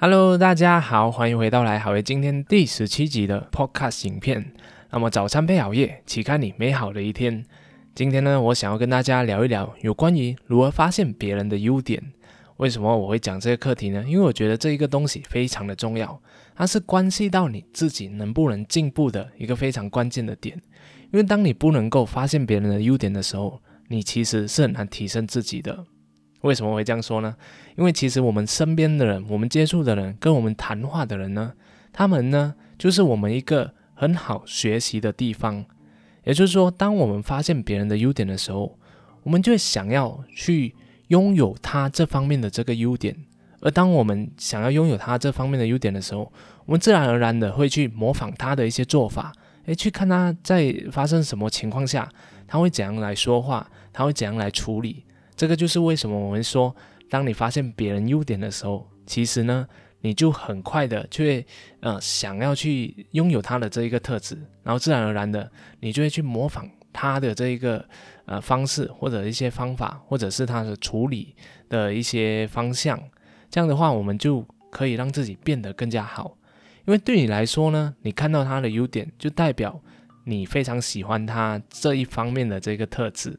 Hello，大家好，欢迎回到来好为今天第十七集的 Podcast 影片。那么早餐配好夜，启开你美好的一天。今天呢，我想要跟大家聊一聊有关于如何发现别人的优点。为什么我会讲这个课题呢？因为我觉得这一个东西非常的重要，它是关系到你自己能不能进步的一个非常关键的点。因为当你不能够发现别人的优点的时候，你其实是很难提升自己的。为什么会这样说呢？因为其实我们身边的人，我们接触的人，跟我们谈话的人呢，他们呢，就是我们一个很好学习的地方。也就是说，当我们发现别人的优点的时候，我们就会想要去拥有他这方面的这个优点。而当我们想要拥有他这方面的优点的时候，我们自然而然的会去模仿他的一些做法，诶，去看他在发生什么情况下，他会怎样来说话，他会怎样来处理。这个就是为什么我们说，当你发现别人优点的时候，其实呢，你就很快的就会呃想要去拥有他的这一个特质，然后自然而然的你就会去模仿他的这一个呃方式或者一些方法，或者是他的处理的一些方向。这样的话，我们就可以让自己变得更加好。因为对你来说呢，你看到他的优点，就代表你非常喜欢他这一方面的这个特质。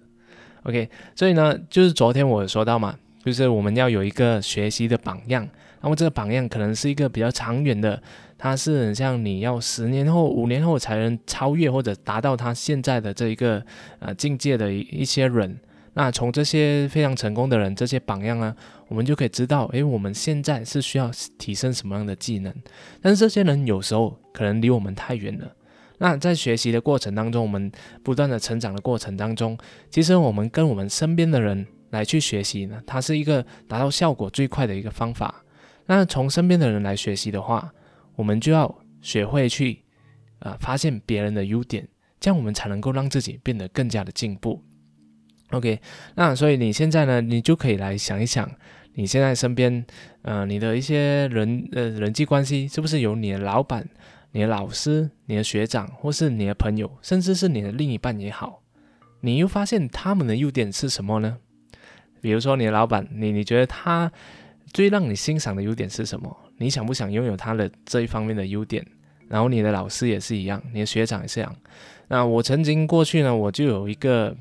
OK，所以呢，就是昨天我说到嘛，就是我们要有一个学习的榜样，那么这个榜样可能是一个比较长远的，它是很像你要十年后、五年后才能超越或者达到他现在的这一个呃境界的一些人。那从这些非常成功的人，这些榜样呢，我们就可以知道，诶，我们现在是需要提升什么样的技能？但是这些人有时候可能离我们太远了。那在学习的过程当中，我们不断的成长的过程当中，其实我们跟我们身边的人来去学习呢，它是一个达到效果最快的一个方法。那从身边的人来学习的话，我们就要学会去啊发现别人的优点，这样我们才能够让自己变得更加的进步。OK，那所以你现在呢，你就可以来想一想，你现在身边呃你的一些人呃人际关系是不是有你的老板？你的老师、你的学长，或是你的朋友，甚至是你的另一半也好，你又发现他们的优点是什么呢？比如说你的老板，你你觉得他最让你欣赏的优点是什么？你想不想拥有他的这一方面的优点？然后你的老师也是一样，你的学长也是这样。那我曾经过去呢，我就有一个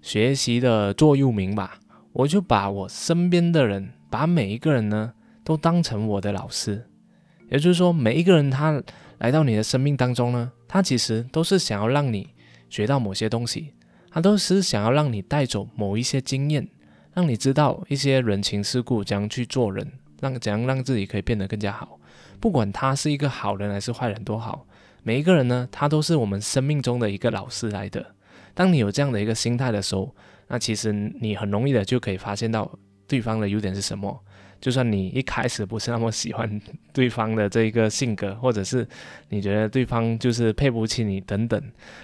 学习的座右铭吧，我就把我身边的人，把每一个人呢，都当成我的老师。也就是说，每一个人他。来到你的生命当中呢，他其实都是想要让你学到某些东西，他都是想要让你带走某一些经验，让你知道一些人情世故，怎样去做人，让怎样让自己可以变得更加好。不管他是一个好人还是坏人都好，每一个人呢，他都是我们生命中的一个老师来的。当你有这样的一个心态的时候，那其实你很容易的就可以发现到对方的优点是什么。就算你一开始不是那么喜欢对方的这一个性格，或者是你觉得对方就是配不起你等等，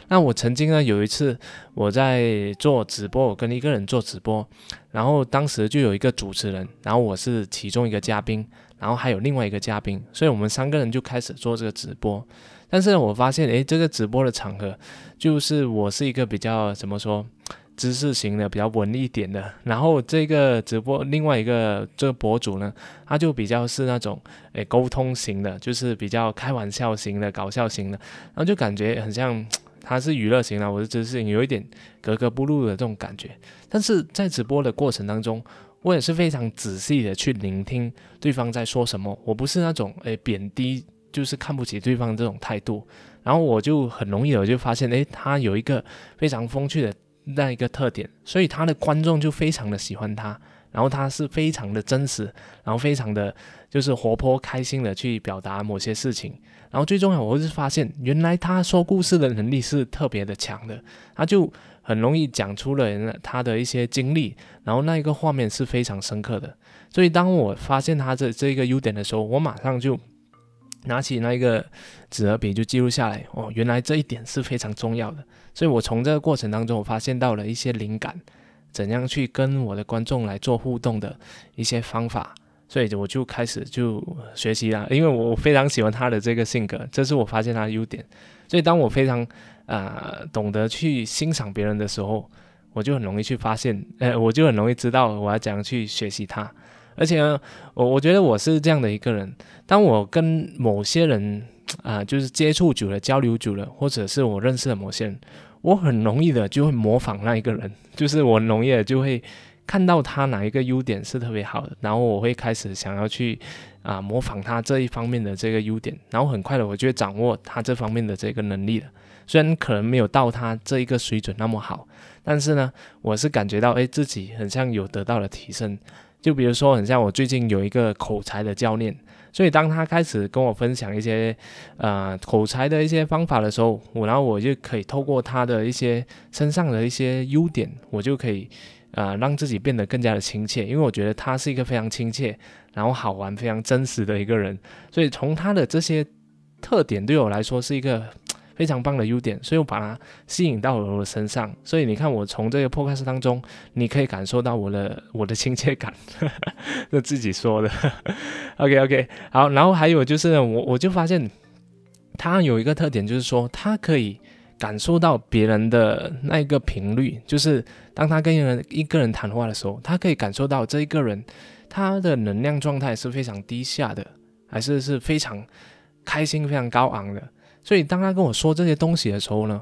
那我曾经呢有一次我在做直播，我跟一个人做直播，然后当时就有一个主持人，然后我是其中一个嘉宾，然后还有另外一个嘉宾，所以我们三个人就开始做这个直播。但是我发现，诶，这个直播的场合就是我是一个比较怎么说？知识型的比较文艺点的，然后这个直播另外一个这个博主呢，他就比较是那种诶沟通型的，就是比较开玩笑型的、搞笑型的，然后就感觉很像他是娱乐型的，我是知识型，有一点格格不入的这种感觉。但是在直播的过程当中，我也是非常仔细的去聆听对方在说什么，我不是那种诶贬低，就是看不起对方这种态度，然后我就很容易我就发现，诶，他有一个非常风趣的。那一个特点，所以他的观众就非常的喜欢他，然后他是非常的真实，然后非常的就是活泼开心的去表达某些事情，然后最重要，我是发现原来他说故事的能力是特别的强的，他就很容易讲出了他的一些经历，然后那一个画面是非常深刻的，所以当我发现他的这个优点的时候，我马上就。拿起那一个纸和笔就记录下来哦，原来这一点是非常重要的，所以我从这个过程当中，我发现到了一些灵感，怎样去跟我的观众来做互动的一些方法，所以我就开始就学习了，因为我非常喜欢他的这个性格，这是我发现他的优点，所以当我非常啊懂得去欣赏别人的时候，我就很容易去发现，呃，我就很容易知道我要怎样去学习他。而且呢，我我觉得我是这样的一个人，当我跟某些人啊，就是接触久了、交流久了，或者是我认识的某些人，我很容易的就会模仿那一个人，就是我很容易的就会看到他哪一个优点是特别好的，然后我会开始想要去啊模仿他这一方面的这个优点，然后很快的我就会掌握他这方面的这个能力了。虽然可能没有到他这一个水准那么好，但是呢，我是感觉到诶自己很像有得到了提升。就比如说，很像我最近有一个口才的教练，所以当他开始跟我分享一些呃口才的一些方法的时候，我然后我就可以透过他的一些身上的一些优点，我就可以呃让自己变得更加的亲切，因为我觉得他是一个非常亲切，然后好玩、非常真实的一个人，所以从他的这些特点对我来说是一个。非常棒的优点，所以我把它吸引到了我的身上。所以你看，我从这个 podcast 当中，你可以感受到我的我的亲切感，是自己说的。OK OK，好，然后还有就是我我就发现他有一个特点，就是说他可以感受到别人的那一个频率，就是当他跟人一个人谈话的时候，他可以感受到这一个人他的能量状态是非常低下的，还是是非常开心、非常高昂的。所以当他跟我说这些东西的时候呢，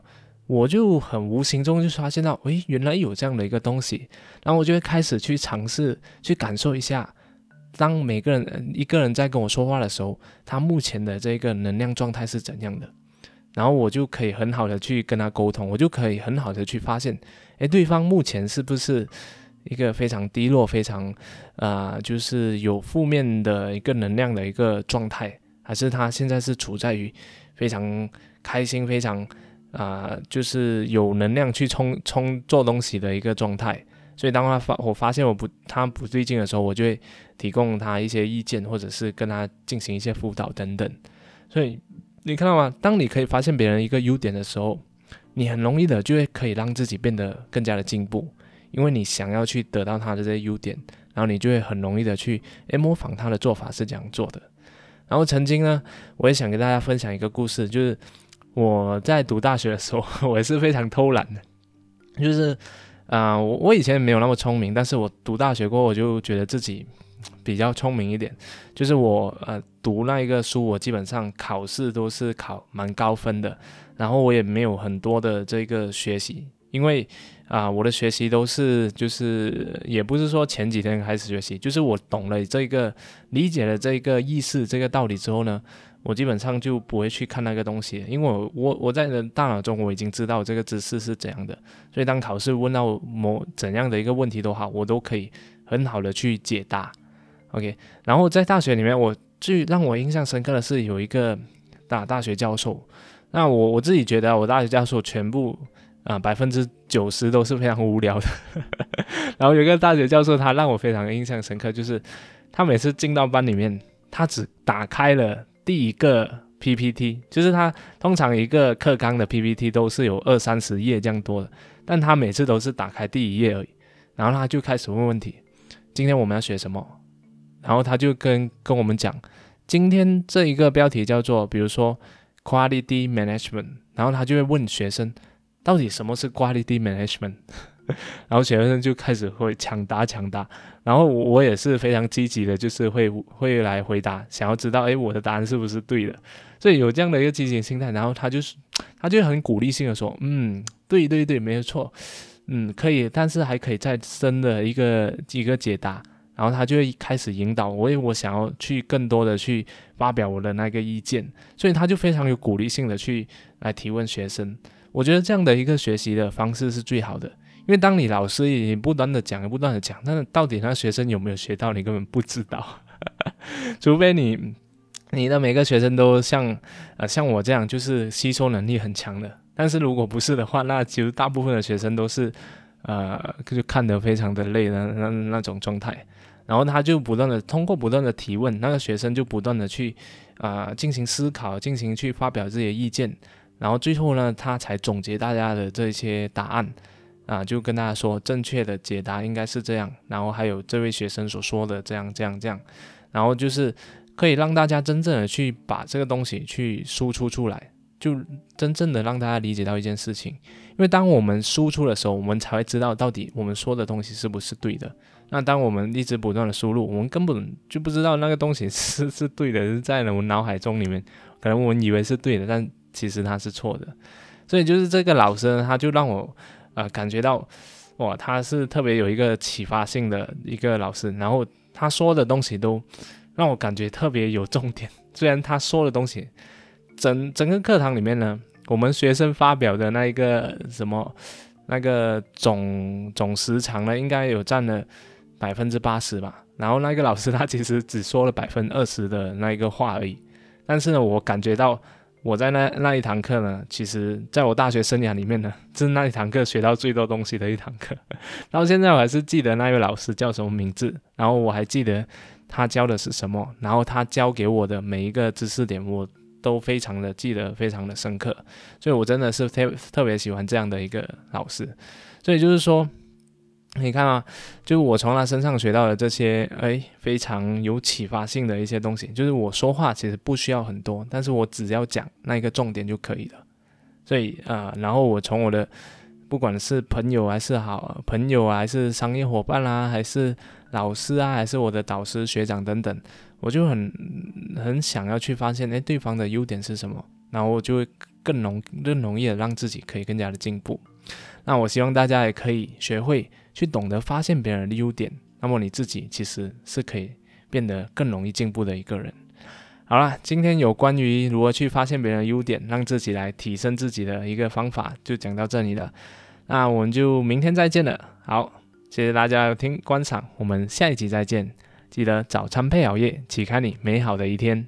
我就很无形中就发现到，诶，原来有这样的一个东西，然后我就会开始去尝试去感受一下，当每个人一个人在跟我说话的时候，他目前的这个能量状态是怎样的，然后我就可以很好的去跟他沟通，我就可以很好的去发现，诶，对方目前是不是一个非常低落、非常啊，就是有负面的一个能量的一个状态，还是他现在是处在于。非常开心，非常啊，就是有能量去冲冲做东西的一个状态。所以当他发我发现我不他不对劲的时候，我就会提供他一些意见，或者是跟他进行一些辅导等等。所以你看到吗？当你可以发现别人一个优点的时候，你很容易的就会可以让自己变得更加的进步，因为你想要去得到他的这些优点，然后你就会很容易的去诶模仿他的做法是这样做的。然后曾经呢，我也想跟大家分享一个故事，就是我在读大学的时候，我也是非常偷懒的，就是啊，我我以前没有那么聪明，但是我读大学过，我就觉得自己比较聪明一点，就是我呃读那一个书，我基本上考试都是考蛮高分的，然后我也没有很多的这个学习，因为。啊，我的学习都是就是也不是说前几天开始学习，就是我懂了这个理解了这个意思这个道理之后呢，我基本上就不会去看那个东西，因为我我我在的大脑中我已经知道这个知识是怎样的，所以当考试问到某怎样的一个问题都好，我都可以很好的去解答。OK，然后在大学里面，我最让我印象深刻的是有一个大大学教授，那我我自己觉得我大学教授全部。啊，百分之九十都是非常无聊的。然后有一个大学教授，他让我非常印象深刻，就是他每次进到班里面，他只打开了第一个 PPT，就是他通常一个课纲的 PPT 都是有二三十页这样多的，但他每次都是打开第一页而已。然后他就开始问问题：今天我们要学什么？然后他就跟跟我们讲，今天这一个标题叫做，比如说 Quality Management，然后他就会问学生。到底什么是 quality management？然后学生就开始会抢答抢答，然后我也是非常积极的，就是会会来回答，想要知道诶我的答案是不是对的，所以有这样的一个积极心态，然后他就是他就很鼓励性的说，嗯，对对对，没有错，嗯，可以，但是还可以再深的一个一个解答，然后他就会开始引导我，我想要去更多的去发表我的那个意见，所以他就非常有鼓励性的去来提问学生。我觉得这样的一个学习的方式是最好的，因为当你老师也不断的讲，不断的讲，那到底那学生有没有学到，你根本不知道。除非你你的每个学生都像呃像我这样，就是吸收能力很强的。但是如果不是的话，那其实大部分的学生都是呃就看得非常的累的那那种状态。然后他就不断的通过不断的提问，那个学生就不断的去啊进行思考，进行去发表自己的意见。然后最后呢，他才总结大家的这些答案，啊，就跟大家说正确的解答应该是这样。然后还有这位学生所说的这样这样这样，然后就是可以让大家真正的去把这个东西去输出出来，就真正的让大家理解到一件事情，因为当我们输出的时候，我们才会知道到底我们说的东西是不是对的。那当我们一直不断的输入，我们根本就不知道那个东西是是对的，是在我们脑海中里面，可能我们以为是对的，但其实他是错的。所以就是这个老师，他就让我呃感觉到，哇，他是特别有一个启发性的一个老师，然后他说的东西都让我感觉特别有重点。虽然他说的东西，整整个课堂里面呢，我们学生发表的那一个什么那个总总时长呢，应该有占了。百分之八十吧，然后那个老师他其实只说了百分之二十的那一个话而已，但是呢，我感觉到我在那那一堂课呢，其实在我大学生涯里面呢，是那一堂课学到最多东西的一堂课。到现在我还是记得那位老师叫什么名字，然后我还记得他教的是什么，然后他教给我的每一个知识点，我都非常的记得，非常的深刻。所以我真的是特特别喜欢这样的一个老师。所以就是说。你看啊，就我从他身上学到的这些，哎，非常有启发性的一些东西。就是我说话其实不需要很多，但是我只要讲那一个重点就可以了。所以啊，然后我从我的不管是朋友还是好朋友啊，还是商业伙伴啦，还是老师啊，还是我的导师学长等等，我就很很想要去发现，哎，对方的优点是什么，然后我就会更容更容易的让自己可以更加的进步。那我希望大家也可以学会。去懂得发现别人的优点，那么你自己其实是可以变得更容易进步的一个人。好了，今天有关于如何去发现别人的优点，让自己来提升自己的一个方法，就讲到这里了。那我们就明天再见了。好，谢谢大家听观赏，我们下一集再见。记得早餐配熬夜，启开你美好的一天。